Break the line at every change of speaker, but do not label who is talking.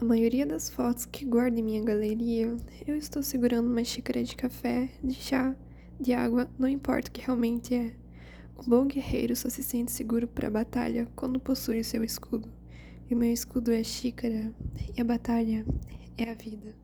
A maioria das fotos que guardo em minha galeria, eu estou segurando uma xícara de café, de chá, de água, não importa o que realmente é. O bom guerreiro só se sente seguro para a batalha quando possui o seu escudo. E o meu escudo é a xícara, e a batalha é a vida.